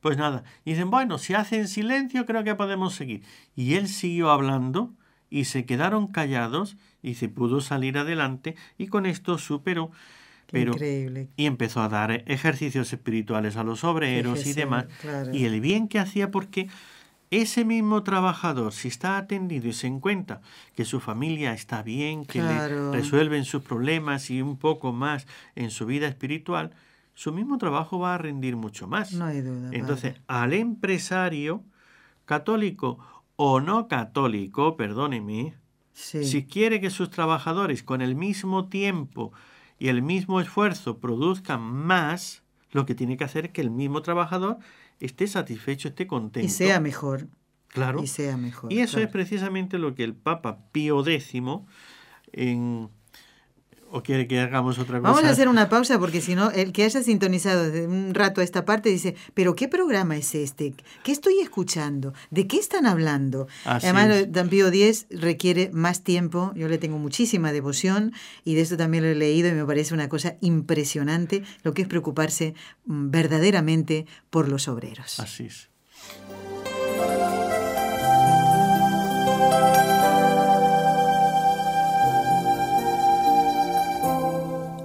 Pues nada, dicen, bueno, si hacen silencio creo que podemos seguir. Y él siguió hablando y se quedaron callados y se pudo salir adelante y con esto superó. Pero, Increíble. Y empezó a dar ejercicios espirituales a los obreros y demás. Y el bien que hacía porque ese mismo trabajador, si está atendido y se encuentra que su familia está bien, que le resuelven sus problemas y un poco más en su vida espiritual, su mismo trabajo va a rendir mucho más. No hay duda. Entonces, al empresario católico o no católico, perdóneme, si quiere que sus trabajadores con el mismo tiempo y el mismo esfuerzo produzcan más, lo que tiene que hacer es que el mismo trabajador esté satisfecho, esté contento. Y sea mejor. Claro. Y sea mejor. Y eso es precisamente lo que el Papa Pío X en ¿O quiere que hagamos otra cosa? Vamos a hacer una pausa porque si no, el que haya sintonizado desde un rato a esta parte dice, pero ¿qué programa es este? ¿Qué estoy escuchando? ¿De qué están hablando? Además, Dan Pío X requiere más tiempo, yo le tengo muchísima devoción y de esto también lo he leído y me parece una cosa impresionante lo que es preocuparse mm, verdaderamente por los obreros. Así es.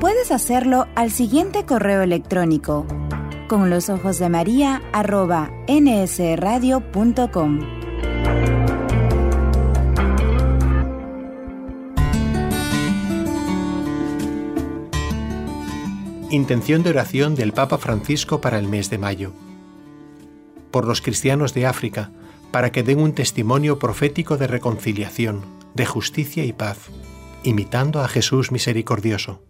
Puedes hacerlo al siguiente correo electrónico con los ojos de María arroba nsradio.com. Intención de oración del Papa Francisco para el mes de mayo. Por los cristianos de África, para que den un testimonio profético de reconciliación, de justicia y paz, imitando a Jesús misericordioso.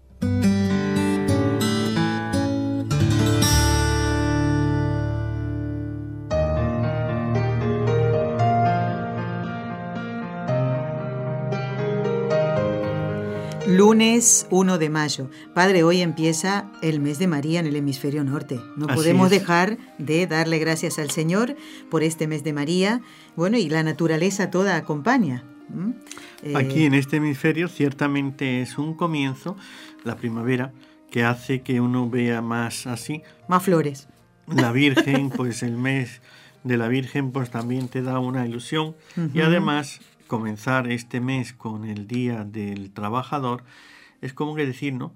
Lunes 1 de mayo. Padre, hoy empieza el mes de María en el hemisferio norte. No Así podemos es. dejar de darle gracias al Señor por este mes de María. Bueno, y la naturaleza toda acompaña. ¿m? Eh, Aquí en este hemisferio ciertamente es un comienzo, la primavera, que hace que uno vea más así. Más flores. La Virgen, pues el mes de la Virgen, pues también te da una ilusión. Y además, comenzar este mes con el Día del Trabajador es como que decir, ¿no?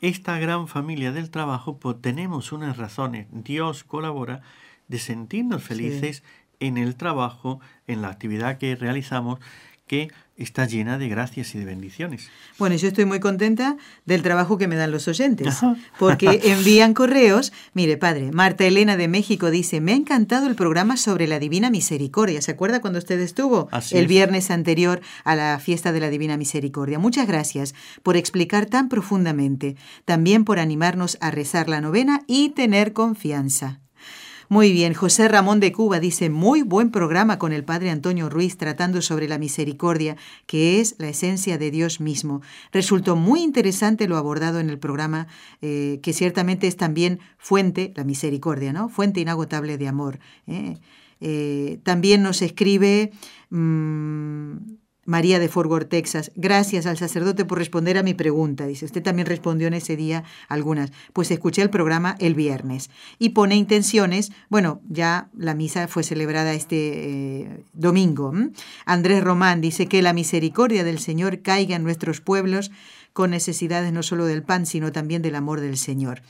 Esta gran familia del trabajo, pues tenemos unas razones. Dios colabora de sentirnos felices en el trabajo, en la actividad que realizamos, que está llena de gracias y de bendiciones. Bueno, yo estoy muy contenta del trabajo que me dan los oyentes, Ajá. porque [LAUGHS] envían correos. Mire, padre, Marta Elena de México dice, me ha encantado el programa sobre la Divina Misericordia. ¿Se acuerda cuando usted estuvo Así el es. viernes anterior a la fiesta de la Divina Misericordia? Muchas gracias por explicar tan profundamente, también por animarnos a rezar la novena y tener confianza. Muy bien, José Ramón de Cuba dice, muy buen programa con el padre Antonio Ruiz tratando sobre la misericordia, que es la esencia de Dios mismo. Resultó muy interesante lo abordado en el programa, eh, que ciertamente es también fuente, la misericordia, ¿no? Fuente inagotable de amor. ¿eh? Eh, también nos escribe... mm, María de Fort Worth, Texas. Gracias al sacerdote por responder a mi pregunta. Dice, usted también respondió en ese día algunas. Pues escuché el programa el viernes. Y pone intenciones. Bueno, ya la misa fue celebrada este eh, domingo. Andrés Román dice que la misericordia del Señor caiga en nuestros pueblos con necesidades no solo del pan, sino también del amor del Señor.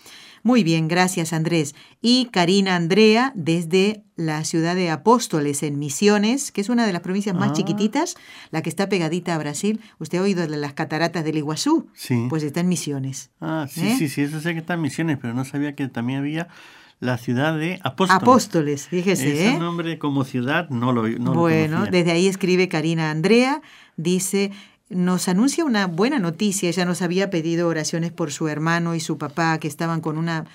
Muy bien, gracias Andrés. Y Karina Andrea desde la ciudad de Apóstoles en Misiones, que es una de las provincias más Ah. chiquititas, la que está pegadita a Brasil. ¿Usted ha oído de las cataratas del Iguazú? Sí. Pues está en Misiones. Ah, sí, ¿Eh? sí, sí, eso sé que está en Misiones, pero no sabía que también había la ciudad de Apóstoles. Apóstoles, fíjese. Ese ¿eh? nombre como ciudad no lo, no bueno, desde ahí escribe Karina Andrea, dice, nos anuncia una buena noticia, ella nos había pedido oraciones por su hermano y su papá que estaban con una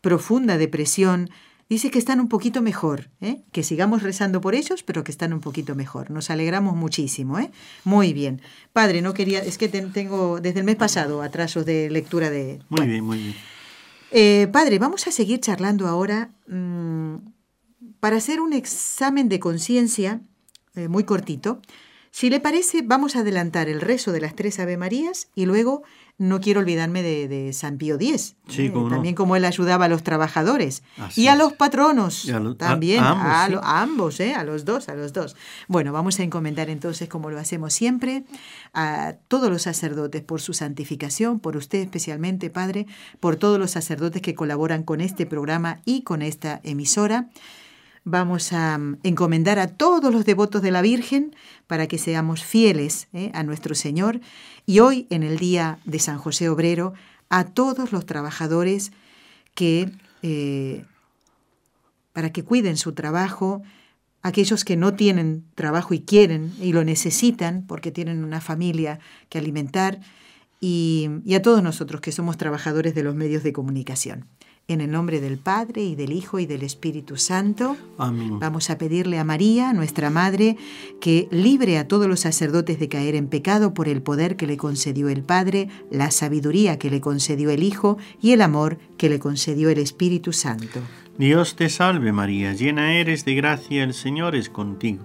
profunda depresión. Dice que están un poquito mejor, ¿eh? que sigamos rezando por ellos, pero que están un poquito mejor. Nos alegramos muchísimo. ¿eh? Muy bien. Padre, no quería, es que ten- tengo desde el mes pasado atrasos de lectura de... Muy bueno. bien, muy bien. Eh, padre, vamos a seguir charlando ahora mm, para hacer un examen de conciencia eh, muy cortito. Si le parece, vamos a adelantar el rezo de las tres Ave Marías y luego no quiero olvidarme de, de San Pío X. Sí, eh, cómo no. También como él ayudaba a los trabajadores Así y a los patronos Y a lo- a- también, a ambos, a, sí. lo- a ambos, eh, a los dos, a los dos. Bueno, vamos a encomendar entonces, como lo hacemos siempre, a todos los sacerdotes por su santificación, por usted especialmente, Padre, por todos los sacerdotes que colaboran con este programa y con esta emisora. Vamos a mm, encomendar a todos los devotos de la Virgen para que seamos fieles eh, a nuestro Señor y hoy, en el día de San José Obrero, a todos los trabajadores que, eh, para que cuiden su trabajo, aquellos que no tienen trabajo y quieren y lo necesitan porque tienen una familia que alimentar, y, y a todos nosotros que somos trabajadores de los medios de comunicación. En el nombre del Padre y del Hijo y del Espíritu Santo. Amén. Vamos a pedirle a María, nuestra Madre, que libre a todos los sacerdotes de caer en pecado por el poder que le concedió el Padre, la sabiduría que le concedió el Hijo y el amor que le concedió el Espíritu Santo. Dios te salve María, llena eres de gracia, el Señor es contigo.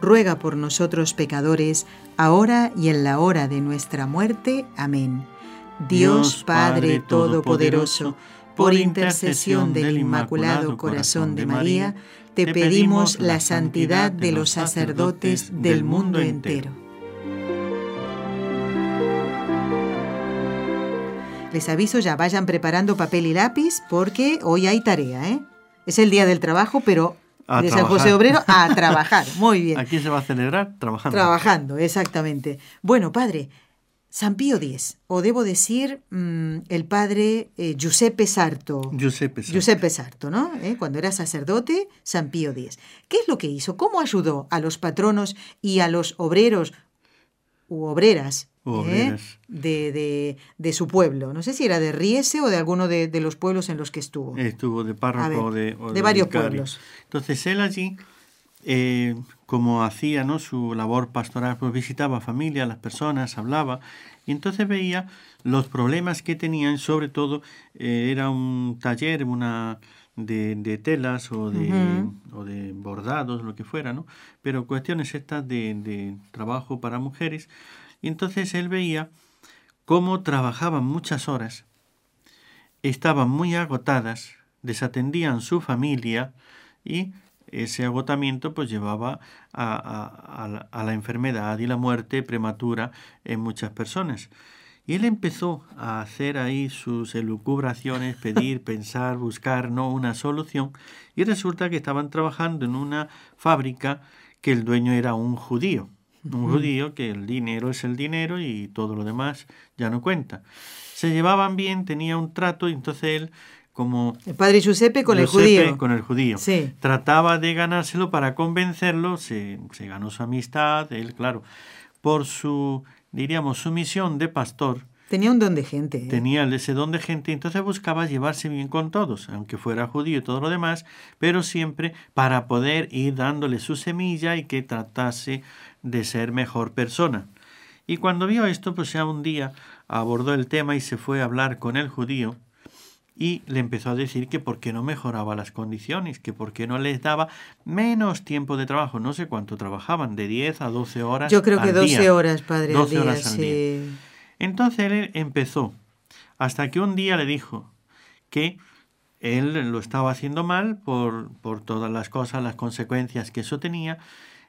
ruega por nosotros pecadores, ahora y en la hora de nuestra muerte. Amén. Dios Padre Todopoderoso, por intercesión del Inmaculado Corazón de María, te pedimos la santidad de los sacerdotes del mundo entero. Les aviso ya, vayan preparando papel y lápiz porque hoy hay tarea, ¿eh? Es el día del trabajo, pero A de San trabajar. José Obrero a [LAUGHS] trabajar. Muy bien. Aquí se va a celebrar trabajando. Trabajando, exactamente. Bueno, padre, San Pío X, o debo decir mm, el padre eh, Giuseppe Sarto. Giuseppe Sarto. Giuseppe Sarto, ¿no? ¿Eh? Cuando era sacerdote, San Pío X. ¿Qué es lo que hizo? ¿Cómo ayudó a los patronos y a los obreros u obreras, U ¿eh? obreras. de, de- de su pueblo? No sé si era de Riese o de alguno de, de los pueblos en los que estuvo. Estuvo de párroco ver, o de, o de varios pueblos. Entonces él allí, eh, como hacía ¿no? su labor pastoral, pues visitaba familia, las personas, hablaba, y entonces veía los problemas que tenían, sobre todo eh, era un taller, una de, de telas o de, o de bordados, lo que fuera, ¿no? Pero cuestiones estas de, de trabajo para mujeres. Y entonces él veía cómo trabajaban muchas horas, estaban muy agotadas, desatendían su familia y ese agotamiento pues llevaba a, a- a la, a la enfermedad y la muerte prematura en muchas personas. Y él empezó a hacer ahí sus elucubraciones, pedir, [LAUGHS] pensar, buscar no una solución, y resulta que estaban trabajando en una fábrica que el dueño era un judío, un judío que el dinero es el dinero y todo lo demás ya no cuenta. Se llevaban bien, tenía un trato, y entonces él, como El padre Giuseppe con el judío. con el judío. Sí. Trataba de ganárselo para convencerlo, se, se ganó su amistad, él, claro, por su, diríamos, su misión de pastor, Tenía un don de gente. ¿eh? tenía ese don de gente, entonces buscaba llevarse bien con todos, aunque fuera judío y todo lo demás, pero siempre para poder ir dándole su semilla y que tratase de ser mejor persona. Y cuando vio esto, pues ya un día abordó el tema y se fue a hablar con el judío y le empezó a decir que por qué no mejoraba las condiciones, que por qué no les daba menos tiempo de trabajo, no sé cuánto trabajaban, de 10 a 12 horas. Yo creo que al 12 día. horas, padre, 12 al día. horas al día. sí. Entonces él empezó, hasta que un día le dijo que él lo estaba haciendo mal por, por todas las cosas, las consecuencias que eso tenía,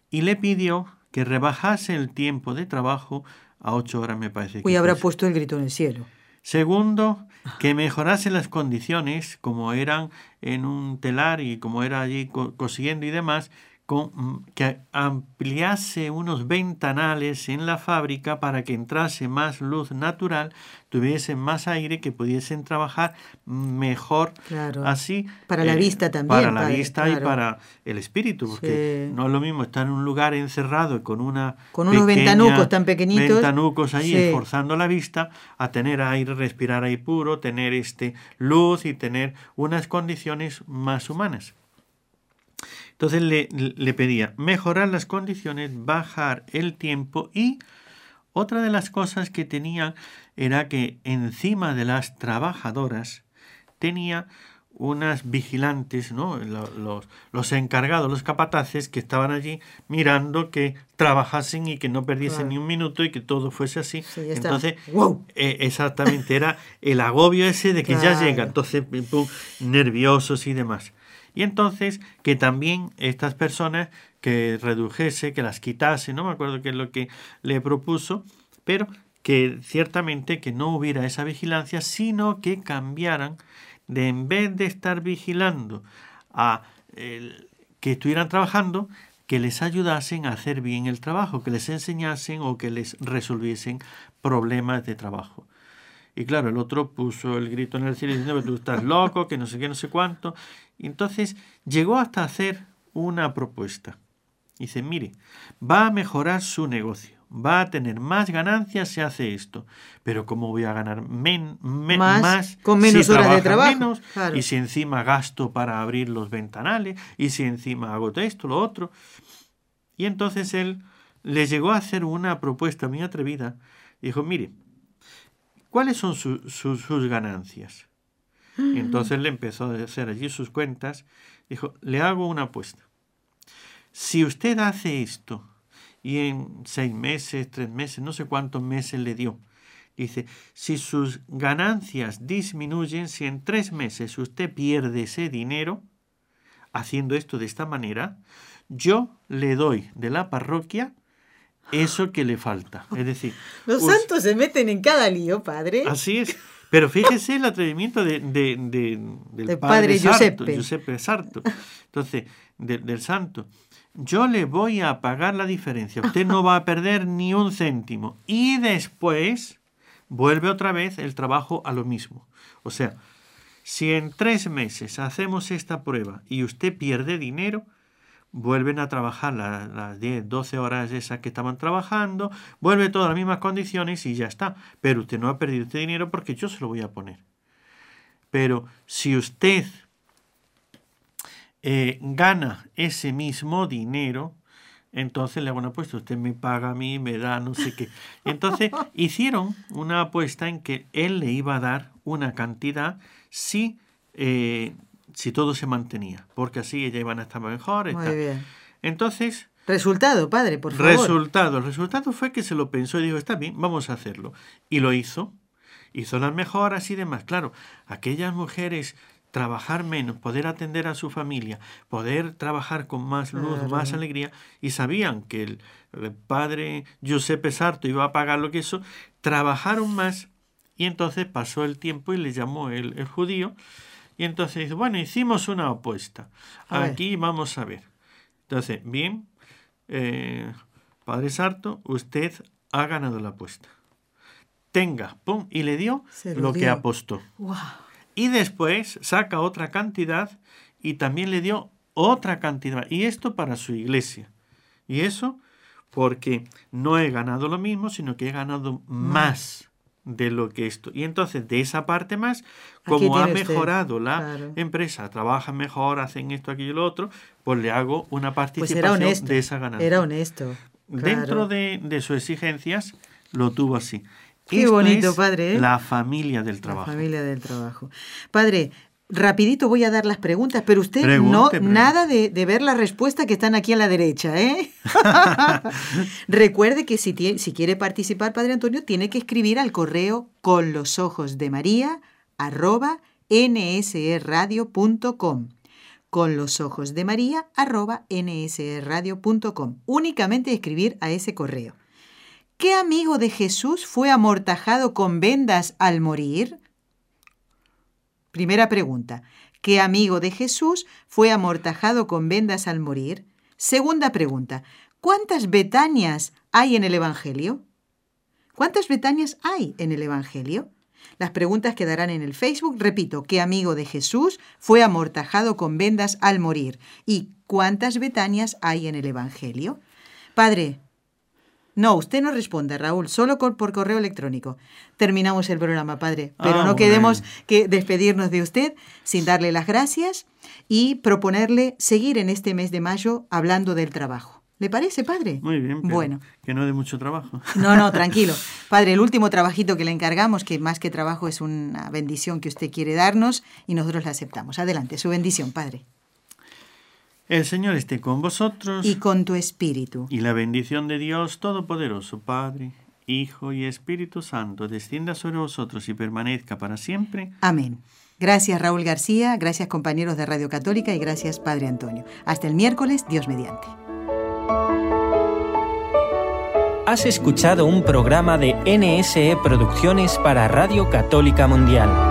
y le pidió que rebajase el tiempo de trabajo a ocho horas, me parece. que Uy, habrá puesto el grito en el cielo. Segundo, que mejorase las condiciones, como eran en un telar y como era allí co- cosiendo y demás, con, mm, que ampliase unos ventanales en la fábrica para que entrase más luz natural, tuviesen más aire, que pudiesen trabajar mejor Claro. así. Para la eh, vista también, Para la padre, vista claro. y para el espíritu, porque Sí. no es lo mismo estar en un lugar encerrado con una Con unos ventanucos tan pequeñitos. ventanucos ahí Sí. esforzando la vista a tener aire, respirar aire puro, tener este luz y tener unas condiciones más humanas. Entonces le, le pedía mejorar las condiciones, bajar el tiempo y otra de las cosas que tenía era que encima de las trabajadoras tenía unas vigilantes, ¿no? Lo- Los, los encargados, los capataces que estaban allí mirando que trabajasen y que no perdiesen Claro. ni un minuto y que todo fuese así. Sí. Entonces, ¡Wow! eh, exactamente, era el agobio ese de que ya llega, entonces pum, nerviosos y demás. Y entonces que también estas personas que redujese, que las quitase, no me acuerdo qué es lo que le propuso, pero que ciertamente que no hubiera esa vigilancia, sino que cambiaran de en vez de estar vigilando a que estuvieran trabajando, que les ayudasen a hacer bien el trabajo, que les enseñasen o que les resolviesen problemas de trabajo. Y claro, el otro puso el grito en el cielo diciendo que tú estás loco, que no sé qué, no sé cuánto. Entonces llegó hasta hacer una propuesta. Dice, mire, va a mejorar su negocio, va a tener más ganancias si hace esto. Pero ¿cómo voy a ganar men, Más, más, con menos si horas de trabajo, menos? claro. Y si encima gasto para abrir los ventanales, y si encima hago esto, lo otro. Y entonces él le llegó a hacer una propuesta muy atrevida. Dijo, mire, ¿cuáles son su- su- sus ganancias? Y entonces le empezó a hacer allí sus cuentas. Dijo, le hago una apuesta. Si usted hace esto y en seis meses, tres meses, no sé cuántos meses le dio, dice, si sus ganancias disminuyen, si en tres meses usted pierde ese dinero, haciendo esto de esta manera, yo le doy de la parroquia eso que le falta. Es decir, [LAUGHS] Los santos se meten en cada lío, padre. Así es. Pero fíjese el atrevimiento de, de- de- del padre, padre Sarto, Giuseppe. Giuseppe Sarto. Entonces, de- del santo. Yo le voy a pagar la diferencia. Usted no va a perder ni un céntimo. Y después vuelve otra vez el trabajo a lo mismo. O sea, si en tres meses hacemos esta prueba y usted pierde dinero, vuelven a trabajar la- las 10, 12 horas esas que estaban trabajando, vuelve todas las mismas condiciones y ya está. Pero usted no ha perdido este dinero porque yo se lo voy a poner. Pero si usted eh, gana ese mismo dinero, entonces le hago una apuesta. Usted me paga a mí, me da no sé qué. Entonces [LAUGHS] hicieron una apuesta en que él le iba a dar una cantidad si, eh, si todo se mantenía, porque así ella iban a estar mejor. Muy bien. Entonces, Resultado, padre, por favor. resultado. El resultado fue que se lo pensó y dijo, está bien, vamos a hacerlo. Y lo hizo. Hizo las mejoras y demás. Claro, aquellas mujeres trabajar menos, poder atender a su familia, poder trabajar con más luz, Claro. más alegría, y sabían que el, el padre Giuseppe Sarto iba a pagar lo que eso, trabajaron más, y entonces pasó el tiempo y le llamó el, el judío, y entonces dice, bueno, hicimos una apuesta, A ver. aquí vamos a ver. Entonces, bien, eh, Padre Sarto, usted ha ganado la apuesta. Tenga, pum, y le dio lo, que apostó. Y después saca otra cantidad y también le dio otra cantidad. Y esto para su iglesia. Y eso porque no he ganado lo mismo, sino que he ganado más de lo que esto. Y entonces de esa parte más, como ha mejorado la claro. empresa, trabajan mejor, hacen esto, aquello y lo otro, pues le hago una Pues participación de esa ganancia. Era honesto. Dentro de, de sus exigencias lo tuvo así. Qué Esto bonito, es padre, ¿eh? La familia del La trabajo. familia del trabajo. Padre, rapidito voy a dar las preguntas, pero usted Pregunte, no pregunte. nada de, de ver las respuestas que están aquí a la derecha, ¿eh? [LAUGHS] Recuerde que si quiere participar, Padre Antonio, tiene que escribir al correo con los ojos de María arroba nsradio.com con los ojos de María arroba nsradio.com. Únicamente escribir a ese correo. ¿Qué amigo de Jesús fue amortajado con vendas al morir? Primera pregunta. ¿Qué amigo de Jesús fue amortajado con vendas al morir? Segunda pregunta. ¿Cuántas Betanias hay en el Evangelio? ¿Cuántas Betanias hay en el Evangelio? Las preguntas quedarán en el Facebook. Repito, ¿qué amigo de Jesús fue amortajado con vendas al morir? ¿Y cuántas Betanias hay en el Evangelio? Padre, no, usted no responda, Raúl, solo por correo electrónico. Terminamos el programa, padre, pero Ah, no queremos bueno. que despedirnos de usted sin darle las gracias y proponerle seguir en este mes de mayo hablando del trabajo. ¿Le parece, padre? Muy bien, pero Bueno, que no de mucho trabajo. no, no, [LAUGHS] tranquilo. Padre, el último trabajito que le encargamos, que más que trabajo es una bendición que usted quiere darnos y nosotros la aceptamos. Adelante, su bendición, padre. El Señor esté con vosotros Y con tu espíritu. y la bendición de Dios Todopoderoso, Padre, Hijo y Espíritu Santo, descienda sobre vosotros y permanezca para siempre. Amén. Gracias Raúl García, gracias compañeros de Radio Católica y gracias Padre Antonio. Hasta el miércoles, Dios mediante. Has escuchado un programa de NSE Producciones para Radio Católica Mundial.